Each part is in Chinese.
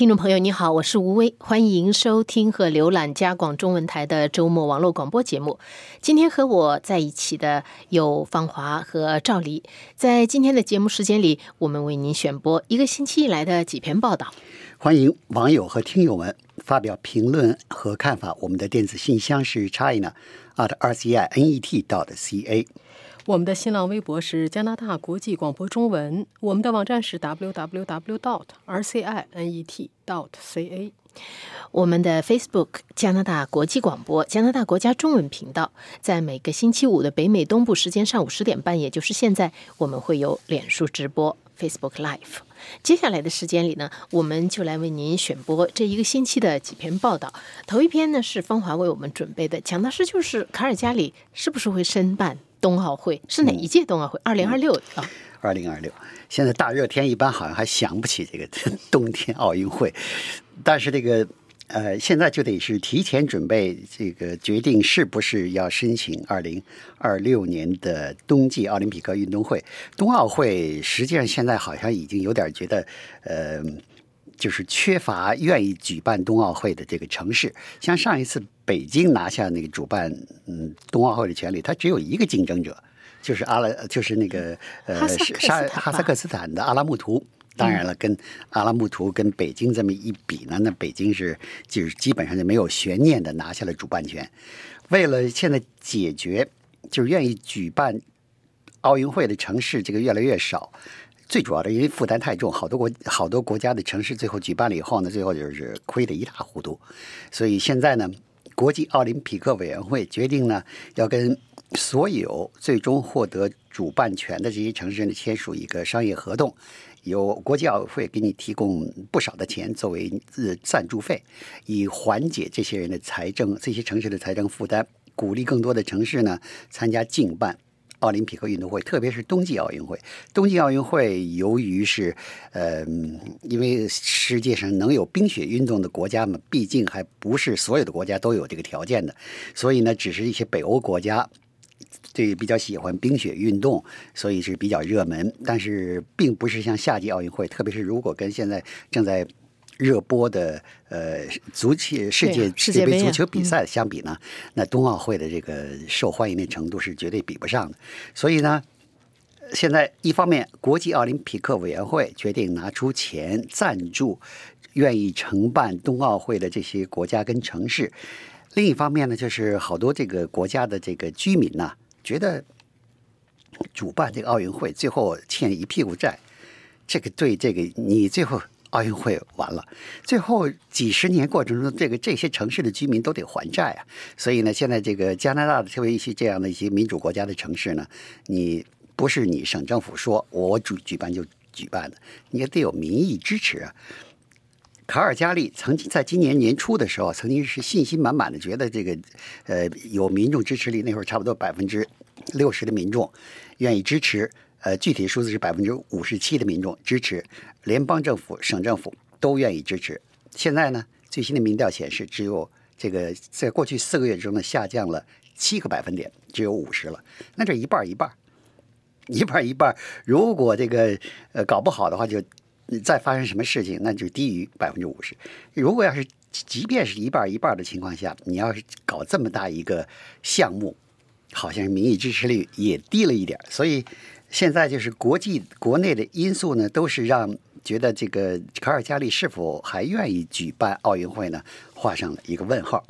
听众朋友，你好，我是吴威，欢迎收听和浏览加广中文台的周末网络广播节目。今天和我在一起的有方华和赵黎。在今天的节目时间里，我们为您选播一个星期以来的几篇报道。欢迎网友和听友们发表评论和看法。我们的电子信箱是 china at r c i n e t dot c a。我们的新浪微博是加拿大国际广播中文，我们的网站是 www. dot rcinet. dot ca，我们的 Facebook 加拿大国际广播加拿大国家中文频道，在每个星期五的北美东部时间上午十点半，也就是现在，我们会有脸书直播 Facebook Live。接下来的时间里呢，我们就来为您选播这一个星期的几篇报道。头一篇呢是芳华为我们准备的，讲的是就是卡尔加里是不是会申办。冬奥会是哪一届冬奥会？二零二六啊，二零二六。现在大热天一般好像还想不起这个 冬天奥运会，但是这个呃，现在就得是提前准备，这个决定是不是要申请二零二六年的冬季奥林匹克运动会。冬奥会实际上现在好像已经有点觉得呃。就是缺乏愿意举办冬奥会的这个城市，像上一次北京拿下那个主办嗯冬奥会的权利，它只有一个竞争者，就是阿拉，就是那个呃沙哈萨克斯坦的阿拉木图。当然了，跟阿拉木图跟北京这么一比呢，那北京是就是基本上就没有悬念的拿下了主办权。为了现在解决，就是愿意举办奥运会的城市这个越来越少。最主要的，因为负担太重，好多国好多国家的城市最后举办了以后呢，最后就是亏得一塌糊涂。所以现在呢，国际奥林匹克委员会决定呢，要跟所有最终获得主办权的这些城市呢签署一个商业合同，由国际奥委会给你提供不少的钱作为呃赞助费，以缓解这些人的财政、这些城市的财政负担，鼓励更多的城市呢参加竞办。奥林匹克运动会，特别是冬季奥运会。冬季奥运会由于是，呃，因为世界上能有冰雪运动的国家嘛，毕竟还不是所有的国家都有这个条件的，所以呢，只是一些北欧国家对比较喜欢冰雪运动，所以是比较热门。但是，并不是像夏季奥运会，特别是如果跟现在正在。热播的呃足球世界世界杯足球比赛相比呢，那冬奥会的这个受欢迎的程度是绝对比不上的。所以呢，现在一方面国际奥林匹克委员会决定拿出钱赞助愿意承办冬奥会的这些国家跟城市；另一方面呢，就是好多这个国家的这个居民呢，觉得主办这个奥运会最后欠一屁股债，这个对这个你最后。奥运会完了，最后几十年过程中，这个这些城市的居民都得还债啊。所以呢，现在这个加拿大的特别一些这样的一些民主国家的城市呢，你不是你省政府说我举举办就举办的，你也得有民意支持啊。卡尔加利曾经在今年年初的时候，曾经是信心满满的，觉得这个呃有民众支持力，那会儿差不多百分之六十的民众愿意支持。呃，具体数字是百分之五十七的民众支持，联邦政府、省政府都愿意支持。现在呢，最新的民调显示，只有这个在过去四个月中呢下降了七个百分点，只有五十了。那这一半一半，一半一半。如果这个呃搞不好的话，就再发生什么事情，那就低于百分之五十。如果要是即便是一半一半的情况下，你要是搞这么大一个项目，好像民意支持率也低了一点，所以。现在就是国际国内的因素呢，都是让觉得这个卡尔加里是否还愿意举办奥运会呢，画上了一个问号。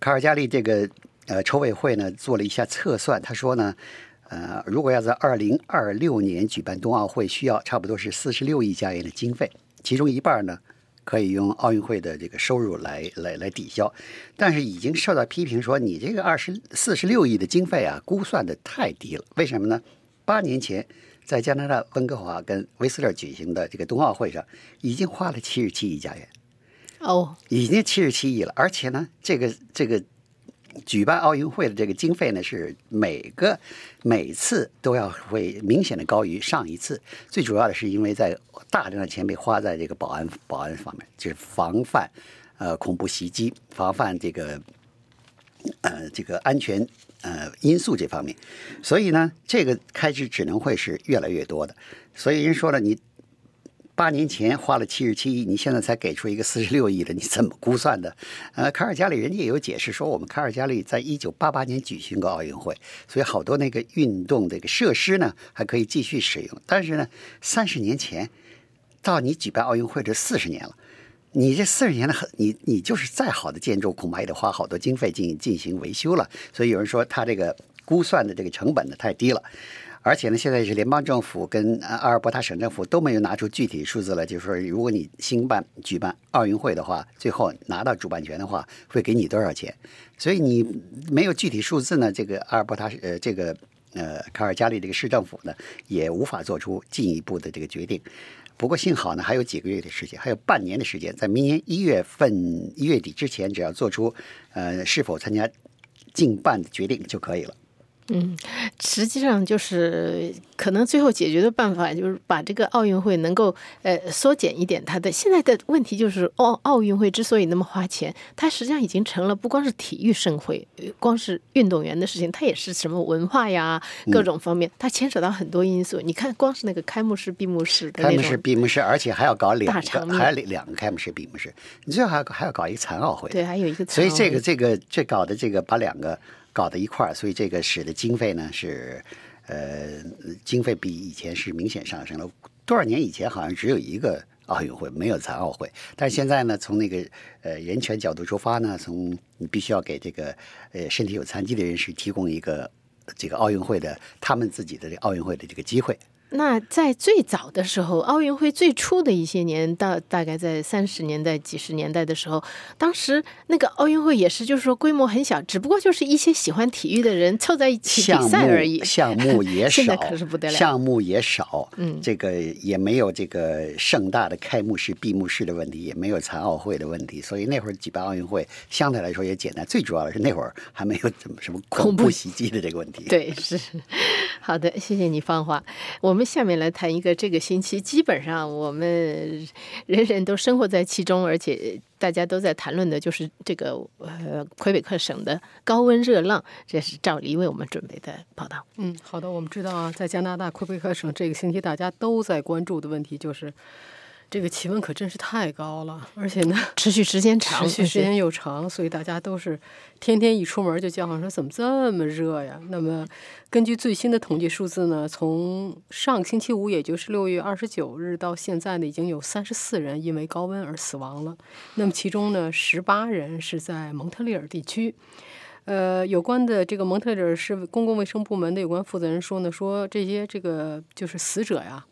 卡尔加里这个呃筹委会呢做了一下测算，他说呢，呃，如果要在二零二六年举办冬奥会，需要差不多是四十六亿加元的经费，其中一半呢可以用奥运会的这个收入来来来抵消，但是已经受到批评说，你这个二十四十六亿的经费啊，估算的太低了，为什么呢？八年前，在加拿大温哥华跟威斯勒举行的这个冬奥会上，已经花了七十七亿加元。哦，已经七十七亿了，而且呢，这个这个举办奥运会的这个经费呢，是每个每次都要会明显的高于上一次。最主要的是因为在大量的钱被花在这个保安保安方面，就是防范呃恐怖袭击，防范这个呃这个安全。呃，因素这方面，所以呢，这个开支只能会是越来越多的。所以人说了，你八年前花了七十七亿，你现在才给出一个四十六亿的，你怎么估算的？呃，卡尔加里人家也有解释说，我们卡尔加里在一九八八年举行过奥运会，所以好多那个运动这个设施呢还可以继续使用。但是呢，三十年前到你举办奥运会这四十年了，你这四十年的，你你就是再好的建筑，恐怕也得花好多经费进进行维修了。所以有人说他这个估算的这个成本呢太低了。而且呢，现在是联邦政府跟阿尔伯塔省政府都没有拿出具体数字来，就是说，如果你兴办举办奥运会的话，最后拿到主办权的话，会给你多少钱？所以你没有具体数字呢，这个阿尔伯塔呃这个呃卡尔加里这个市政府呢，也无法做出进一步的这个决定。不过幸好呢，还有几个月的时间，还有半年的时间，在明年一月份一月底之前，只要做出呃是否参加竞办的决定就可以了。嗯，实际上就是可能最后解决的办法就是把这个奥运会能够呃缩减一点它的。现在的问题就是奥奥运会之所以那么花钱，它实际上已经成了不光是体育盛会，光是运动员的事情，它也是什么文化呀各种方面，它牵扯到很多因素。你看，光是那个开幕式、闭幕式的开幕式、闭幕式，而且还要搞两个，还有两个开幕式、闭幕式，你最后还要还要搞一个残奥会，对，还有一个。所以这个这个这搞的这个把两个。搞到一块儿，所以这个使得经费呢是，呃，经费比以前是明显上升了。多少年以前好像只有一个奥运会，没有残奥会，但是现在呢，从那个呃人权角度出发呢，从你必须要给这个呃身体有残疾的人士提供一个这个奥运会的他们自己的这奥运会的这个机会。那在最早的时候，奥运会最初的一些年，到大概在三十年代、几十年代的时候，当时那个奥运会也是，就是说规模很小，只不过就是一些喜欢体育的人凑在一起比赛而已。项目 也少，现在可是不得了。项目也少，嗯，这个也没有这个盛大的开幕式、闭幕式的问题，也没有残奥会的问题，所以那会儿举办奥运会相对来说也简单。最主要的是那会儿还没有怎么什么恐怖袭击的这个问题。对，是 好的，谢谢你放话。我。我们下面来谈一个这个星期，基本上我们人人都生活在其中，而且大家都在谈论的，就是这个呃魁北克省的高温热浪。这是赵黎为我们准备的报道。嗯，好的，我们知道啊，在加拿大魁北克省这个星期大家都在关注的问题就是。这个气温可真是太高了，而且呢，持续时间长，持续时间又长，所以大家都是天天一出门就叫唤说怎么这么热呀？那么，根据最新的统计数字呢，从上星期五，也就是六月二十九日到现在呢，已经有三十四人因为高温而死亡了。那么其中呢，十八人是在蒙特利尔地区。呃，有关的这个蒙特利尔市公共卫生部门的有关负责人说呢，说这些这个就是死者呀。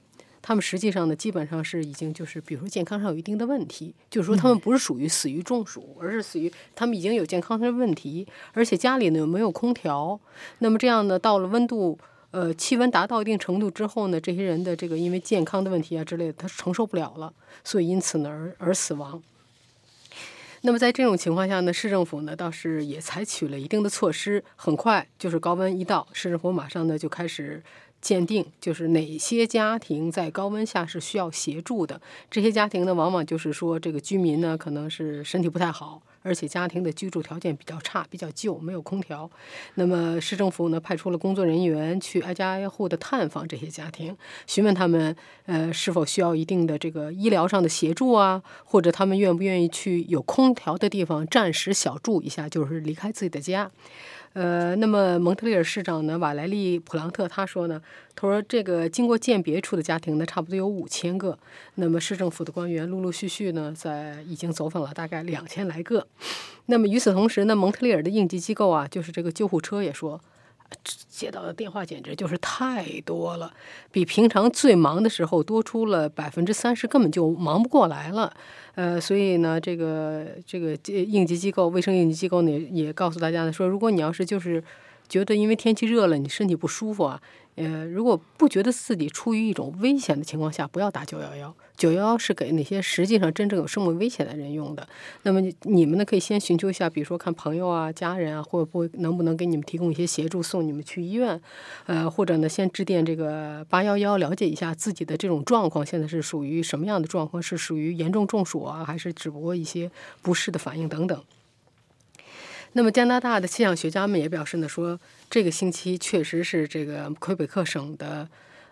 他们实际上呢，基本上是已经就是，比如说健康上有一定的问题，就是说他们不是属于死于中暑，而是死于他们已经有健康上的问题，而且家里呢没有空调。那么这样呢，到了温度呃气温达到一定程度之后呢，这些人的这个因为健康的问题啊之类的，他承受不了了，所以因此呢而而死亡。那么在这种情况下呢，市政府呢倒是也采取了一定的措施，很快就是高温一到，市政府马上呢就开始。鉴定就是哪些家庭在高温下是需要协助的。这些家庭呢，往往就是说这个居民呢可能是身体不太好，而且家庭的居住条件比较差、比较旧，没有空调。那么市政府呢派出了工作人员去挨家挨户的探访这些家庭，询问他们呃是否需要一定的这个医疗上的协助啊，或者他们愿不愿意去有空调的地方暂时小住一下，就是离开自己的家。呃，那么蒙特利尔市长呢，瓦莱利普朗特他说呢，他说这个经过鉴别出的家庭呢，差不多有五千个。那么市政府的官员陆陆续续呢，在已经走访了大概两千来个。那么与此同时呢，蒙特利尔的应急机构啊，就是这个救护车也说。接到的电话简直就是太多了，比平常最忙的时候多出了百分之三十，根本就忙不过来了。呃，所以呢，这个这个应急机构、卫生应急机构呢，也告诉大家呢，说如果你要是就是觉得因为天气热了，你身体不舒服啊。呃，如果不觉得自己处于一种危险的情况下，不要打九幺幺。九幺幺是给那些实际上真正有生命危险的人用的。那么你们呢，可以先寻求一下，比如说看朋友啊、家人啊，会不会能不能给你们提供一些协助，送你们去医院？呃，或者呢，先致电这个八幺幺，了解一下自己的这种状况，现在是属于什么样的状况？是属于严重中暑啊，还是只不过一些不适的反应等等？那么加拿大的气象学家们也表示呢，说这个星期确实是这个魁北克省的，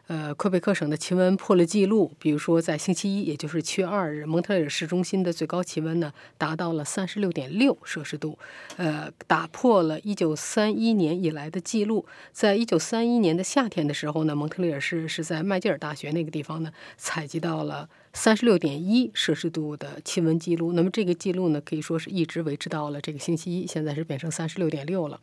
呃，魁北克省的气温破了记录，比如说在星期一，也就是七月二日，蒙特利尔市中心的最高气温呢达到了三十六点六摄氏度，呃，打破了一九三一年以来的记录。在一九三一年的夏天的时候呢，蒙特利尔市是在麦吉尔大学那个地方呢采集到了三十六点一摄氏度的气温记录。那么这个记录呢，可以说是一直维持到了这个星期一，现在是变成三十六点六了。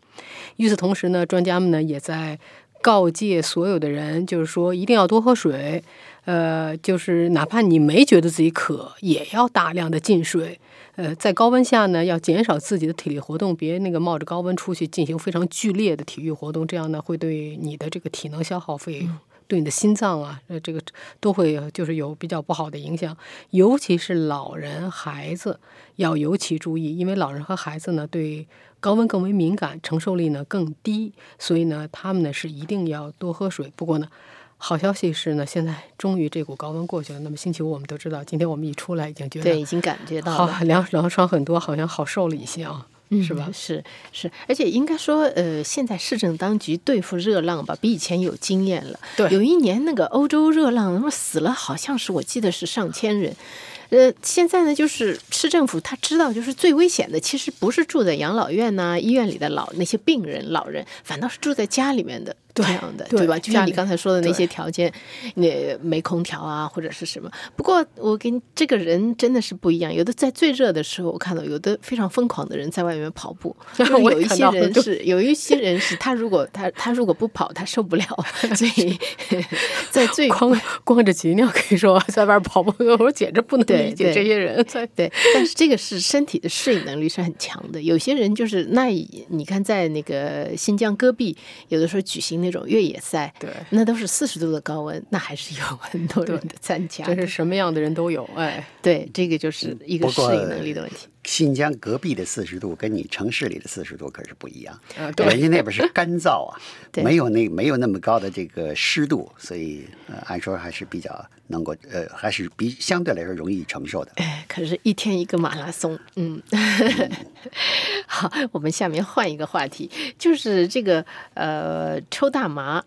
与此同时呢，专家们呢也在。告诫所有的人，就是说一定要多喝水，呃，就是哪怕你没觉得自己渴，也要大量的进水。呃，在高温下呢，要减少自己的体力活动，别那个冒着高温出去进行非常剧烈的体育活动，这样呢会对你的这个体能消耗费，对你的心脏啊，呃，这个都会就是有比较不好的影响。尤其是老人、孩子要尤其注意，因为老人和孩子呢对。高温更为敏感，承受力呢更低，所以呢，他们呢是一定要多喝水。不过呢，好消息是呢，现在终于这股高温过去了。那么星期五我们都知道，今天我们一出来已经觉得对，已经感觉到好凉凉爽很多，好像好受了一些啊，是吧？是是，而且应该说，呃，现在市政当局对付热浪吧，比以前有经验了。对，有一年那个欧洲热浪，那么死了好像是我记得是上千人。呃，现在呢，就是市政府他知道，就是最危险的，其实不是住在养老院呐、医院里的老那些病人、老人，反倒是住在家里面的。这样的对吧？就像你刚才说的那些条件，那没空调啊，或者是什么。不过我跟这个人真的是不一样，有的在最热的时候，我看到有的非常疯狂的人在外面跑步。有一些人是，有一些人是他如果他他如果不跑，他受不了。所以，在最 光光着脊梁可以说在外跑步，我简直不能理解这些人。对，但是这个是身体的适应能力是很强的。有些人就是那，你看在那个新疆戈壁，有的时候举行。那种越野赛，对，那都是四十度的高温，那还是有很多人的参加。这是什么样的人都有，哎，对，这个就是一个适应能力的问题。新疆隔壁的四十度跟你城市里的四十度可是不一样，啊，对，人家那边是干燥啊，没有那没有那么高的这个湿度，所以呃，按说还是比较能够呃，还是比相对来说容易承受的。哎，可是一天一个马拉松，嗯，好，我们下面换一个话题，就是这个呃，抽大麻。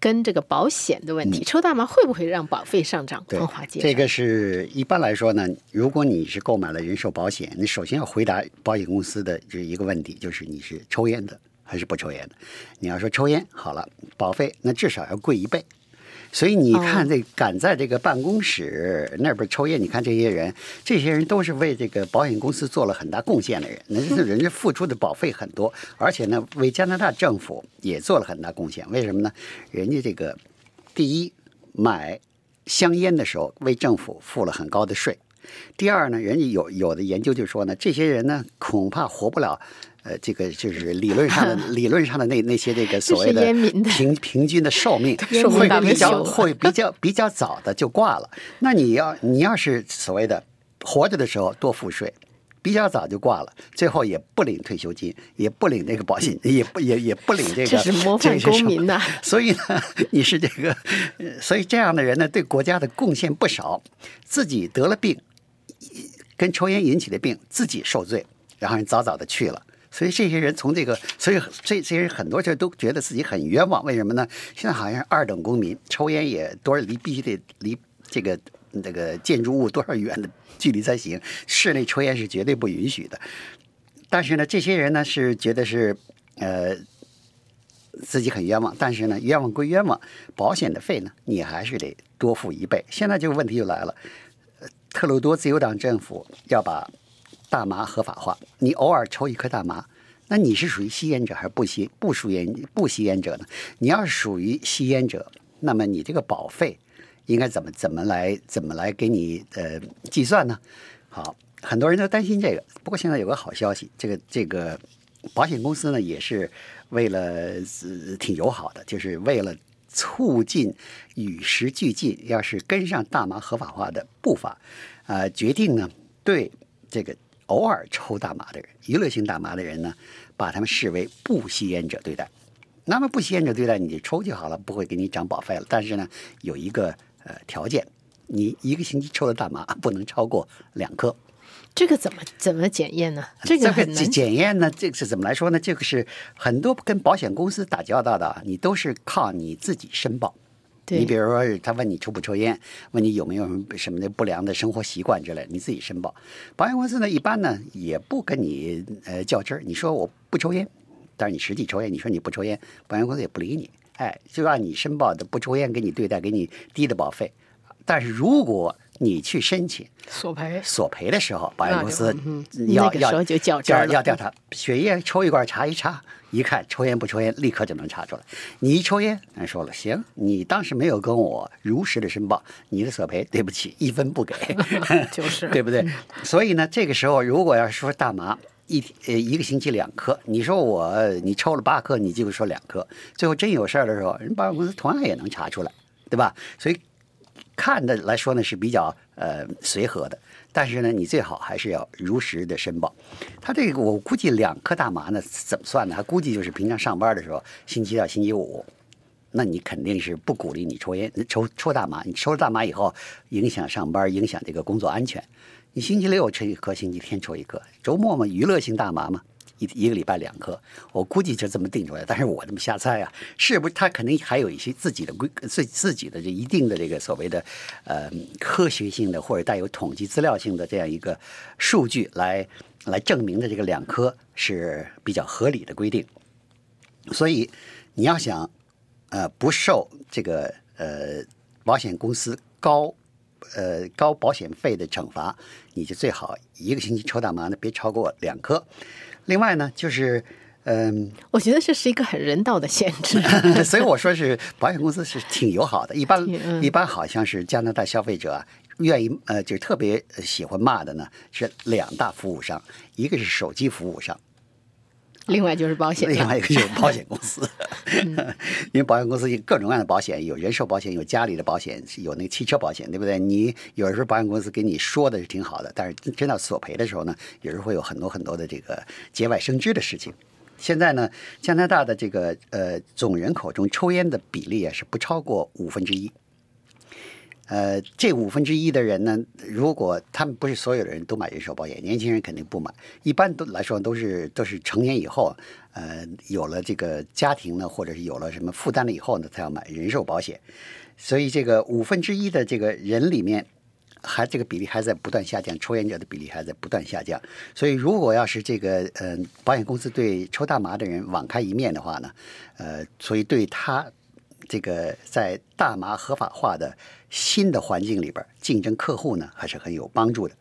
跟这个保险的问题，抽大麻会不会让保费上涨？对，这个是一般来说呢，如果你是购买了人寿保险，你首先要回答保险公司的这一个问题，就是你是抽烟的还是不抽烟的。你要说抽烟，好了，保费那至少要贵一倍。所以你看，这敢在这个办公室那边抽烟，你看这些人，这些人都是为这个保险公司做了很大贡献的人，那是人家付出的保费很多，而且呢，为加拿大政府也做了很大贡献。为什么呢？人家这个第一买香烟的时候为政府付了很高的税，第二呢，人家有有的研究就说呢，这些人呢恐怕活不了。呃，这个就是理论上的 理论上的那那些这个所谓的平平均的寿命 会比较会比较比较早的就挂了。那你要你要是所谓的活着的时候多付税，比较早就挂了，最后也不领退休金，也不领那个保险，也不也也不领这个。这是模范公民呐！所以呢，你是这个，所以这样的人呢，对国家的贡献不少，自己得了病，跟抽烟引起的病，自己受罪，然后早早的去了。所以这些人从这个，所以这这些人很多人都觉得自己很冤枉。为什么呢？现在好像是二等公民，抽烟也多少离必须得离这个这个建筑物多少远的距离才行，室内抽烟是绝对不允许的。但是呢，这些人呢是觉得是呃自己很冤枉，但是呢冤枉归冤枉，保险的费呢你还是得多付一倍。现在这个问题就来了，特鲁多自由党政府要把。大麻合法化，你偶尔抽一颗大麻，那你是属于吸烟者还是不吸不属烟不吸烟者呢？你要是属于吸烟者，那么你这个保费应该怎么怎么来怎么来给你呃计算呢？好，很多人都担心这个。不过现在有个好消息，这个这个保险公司呢也是为了挺友好的，就是为了促进与时俱进，要是跟上大麻合法化的步伐，呃，决定呢对这个。偶尔抽大麻的人，娱乐性大麻的人呢，把他们视为不吸烟者对待。那么不吸烟者对待，你就抽就好了，不会给你涨保费了。但是呢，有一个呃条件，你一个星期抽的大麻不能超过两颗。这个怎么怎么检验呢？这个检验呢。这个是怎么来说呢？这个是很多跟保险公司打交道的，你都是靠你自己申报。你比如说，他问你抽不抽烟，问你有没有什么什么的不良的生活习惯之类，你自己申报。保险公司呢，一般呢也不跟你呃较真儿。你说我不抽烟，但是你实际抽烟，你说你不抽烟，保险公司也不理你。哎，就按你申报的不抽烟给你对待，给你低的保费。但是如果你去申请索赔，索赔的时候，保险公司要要就要要调查血液抽一管查一查，一看抽烟不抽烟，立刻就能查出来。你一抽烟，人说了，行，你当时没有跟我如实的申报，你的索赔对不起，一分不给，就是 对不对？所以呢，这个时候如果要是说大麻一呃一个星期两颗，你说我你抽了八颗，你就说两颗，最后真有事儿的时候，人保险公司同样也能查出来，对吧？所以。看的来说呢是比较呃随和的，但是呢你最好还是要如实的申报。他这个我估计两颗大麻呢怎么算呢？他估计就是平常上班的时候，星期到星期五，那你肯定是不鼓励你抽烟、抽抽大麻。你抽了大麻以后，影响上班，影响这个工作安全。你星期六抽一颗，星期天抽一颗，周末嘛娱乐性大麻嘛。一一个礼拜两颗，我估计就这么定出来。但是我这么瞎猜啊，是不是他肯定还有一些自己的规自自己的这一定的这个所谓的呃科学性的或者带有统计资料性的这样一个数据来来证明的这个两颗是比较合理的规定。所以你要想呃不受这个呃保险公司高呃高保险费的惩罚，你就最好一个星期抽大麻呢别超过两颗。另外呢，就是，嗯，我觉得这是一个很人道的限制，所以我说是保险公司是挺友好的。一般一般好像是加拿大消费者愿意呃，就是特别喜欢骂的呢，是两大服务商，一个是手机服务商。另外就是保险，另外一个就是保险公司 因为保险公司有各种各样的保险，有人寿保险，有家里的保险，有那个汽车保险，对不对？你有时候保险公司给你说的是挺好的，但是真到索赔的时候呢，有时候会有很多很多的这个节外生枝的事情。现在呢，加拿大的这个呃总人口中抽烟的比例啊是不超过五分之一。呃，这五分之一的人呢，如果他们不是所有的人都买人寿保险，年轻人肯定不买。一般都来说都是都是成年以后，呃，有了这个家庭呢，或者是有了什么负担了以后呢，才要买人寿保险。所以这个五分之一的这个人里面，还这个比例还在不断下降，抽烟者的比例还在不断下降。所以如果要是这个嗯，保险公司对抽大麻的人网开一面的话呢，呃，所以对他这个在大麻合法化的。新的环境里边竞争客户呢，还是很有帮助的。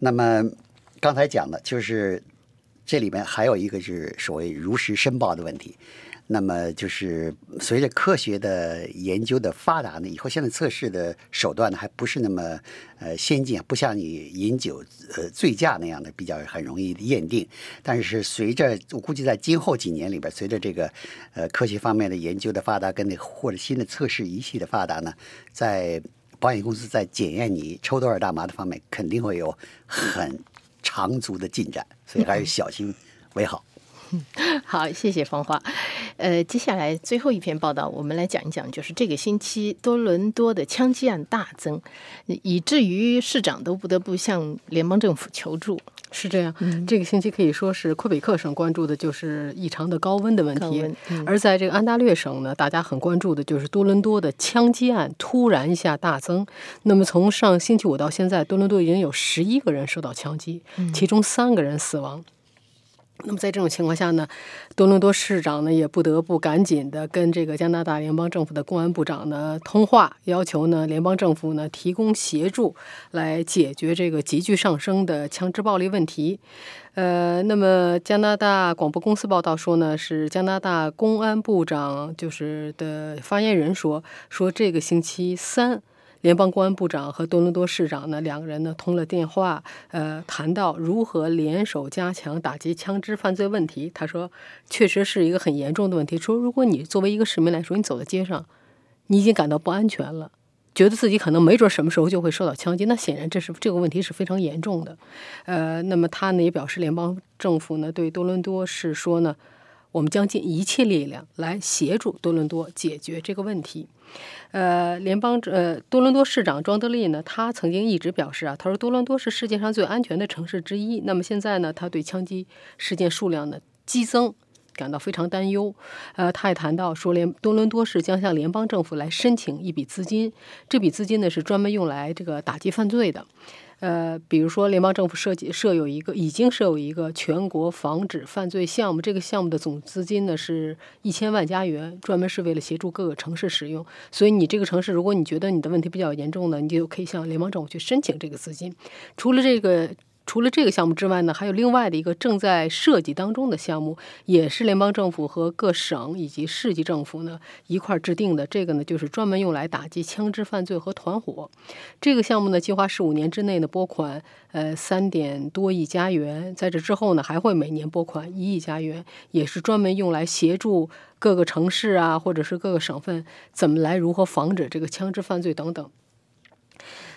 那么刚才讲的就是这里面还有一个是所谓如实申报的问题。那么就是随着科学的研究的发达呢，以后现在测试的手段呢还不是那么呃先进，不像你饮酒呃醉驾那样的比较很容易验定。但是随着我估计在今后几年里边，随着这个呃科学方面的研究的发达，跟那或者新的测试仪器的发达呢，在保险公司在检验你抽多少大麻的方面，肯定会有很长足的进展，所以还是小心为好。好，谢谢芳华。呃，接下来最后一篇报道，我们来讲一讲，就是这个星期多伦多的枪击案大增，以至于市长都不得不向联邦政府求助。是这样，这个星期可以说是魁北克省关注的就是异常的高温的问题，而在这个安大略省呢，大家很关注的就是多伦多的枪击案突然一下大增。那么从上星期五到现在，多伦多已经有十一个人受到枪击，其中三个人死亡。那么在这种情况下呢，多伦多市长呢也不得不赶紧的跟这个加拿大联邦政府的公安部长呢通话，要求呢联邦政府呢提供协助来解决这个急剧上升的枪支暴力问题。呃，那么加拿大广播公司报道说呢，是加拿大公安部长就是的发言人说，说这个星期三。联邦公安部长和多伦多市长呢，两个人呢通了电话，呃，谈到如何联手加强打击枪支犯罪问题。他说，确实是一个很严重的问题。说，如果你作为一个市民来说，你走在街上，你已经感到不安全了，觉得自己可能没准什么时候就会受到枪击，那显然这是这个问题是非常严重的。呃，那么他呢也表示，联邦政府呢对多伦多是说呢，我们将尽一切力量来协助多伦多解决这个问题。呃，联邦呃多伦多市长庄德利呢，他曾经一直表示啊，他说多伦多是世界上最安全的城市之一。那么现在呢，他对枪击事件数量呢激增感到非常担忧。呃，他也谈到说，联多伦多市将向联邦政府来申请一笔资金，这笔资金呢是专门用来这个打击犯罪的。呃，比如说，联邦政府设计设有一个，已经设有一个全国防止犯罪项目，这个项目的总资金呢是一千万加元，专门是为了协助各个城市使用。所以，你这个城市，如果你觉得你的问题比较严重呢，你就可以向联邦政府去申请这个资金。除了这个。除了这个项目之外呢，还有另外的一个正在设计当中的项目，也是联邦政府和各省以及市级政府呢一块制定的。这个呢，就是专门用来打击枪支犯罪和团伙。这个项目呢，计划十五年之内呢拨款呃三点多亿加元，在这之后呢，还会每年拨款一亿加元，也是专门用来协助各个城市啊，或者是各个省份怎么来如何防止这个枪支犯罪等等。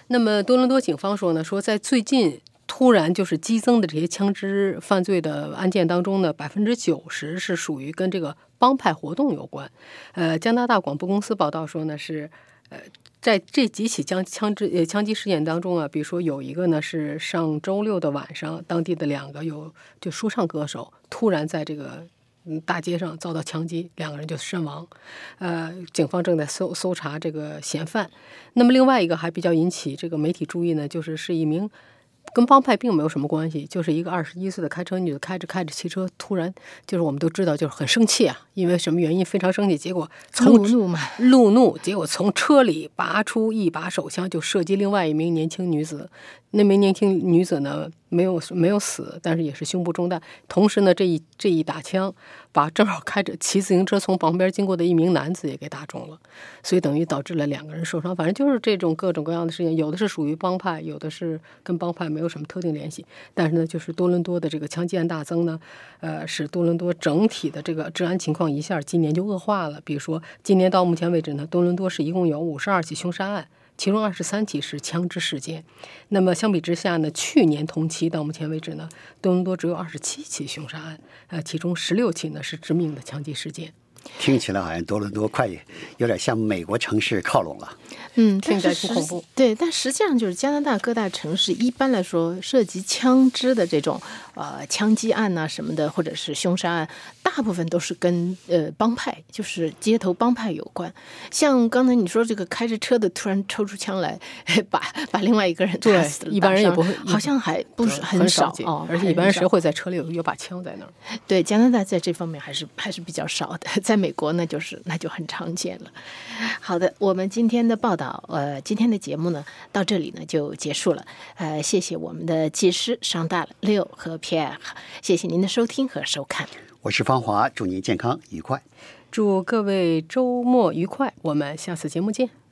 那么多伦多警方说呢，说在最近。突然就是激增的这些枪支犯罪的案件当中呢，百分之九十是属于跟这个帮派活动有关。呃，加拿大广播公司报道说呢，是呃在这几起枪枪支呃枪击事件当中啊，比如说有一个呢是上周六的晚上，当地的两个有就说唱歌手突然在这个嗯大街上遭到枪击，两个人就身亡。呃，警方正在搜搜查这个嫌犯。那么另外一个还比较引起这个媒体注意呢，就是是一名。跟帮派并没有什么关系，就是一个二十一岁的开车女的开着开着汽车，突然就是我们都知道，就是很生气啊，因为什么原因非常生气，结果路怒嘛，路怒，结果从车里拔出一把手枪就射击另外一名年轻女子，那名年轻女子呢？没有没有死，但是也是胸部中弹。同时呢，这一这一打枪，把正好开着骑自行车从旁边经过的一名男子也给打中了，所以等于导致了两个人受伤。反正就是这种各种各样的事情，有的是属于帮派，有的是跟帮派没有什么特定联系。但是呢，就是多伦多的这个枪击案大增呢，呃，使多伦多整体的这个治安情况一下今年就恶化了。比如说，今年到目前为止呢，多伦多市一共有五十二起凶杀案。其中二十三起是枪支事件，那么相比之下呢，去年同期到目前为止呢，多伦多只有二十七起凶杀案，呃，其中十六起呢是致命的枪击事件。听起来好像多伦多快有点向美国城市靠拢了。嗯，听起来挺恐怖。对，但实际上就是加拿大各大城市一般来说涉及枪支的这种呃枪击案呐什么的，或者是凶杀案，大部分都是跟呃帮派，就是街头帮派有关。像刚才你说这个开着车的突然抽出枪来，把把另外一个人打死了，一般人也不会，好像还不是很少哦。而且一般人谁会在车里有有把枪在那儿？对，加拿大在这方面还是还是比较少的，在美国那就是那就很常见了。好的，我们今天的报道。呃，今天的节目呢，到这里呢就结束了。呃，谢谢我们的技师商大六和 Pierre，谢谢您的收听和收看。我是芳华，祝您健康愉快，祝各位周末愉快。我们下次节目见。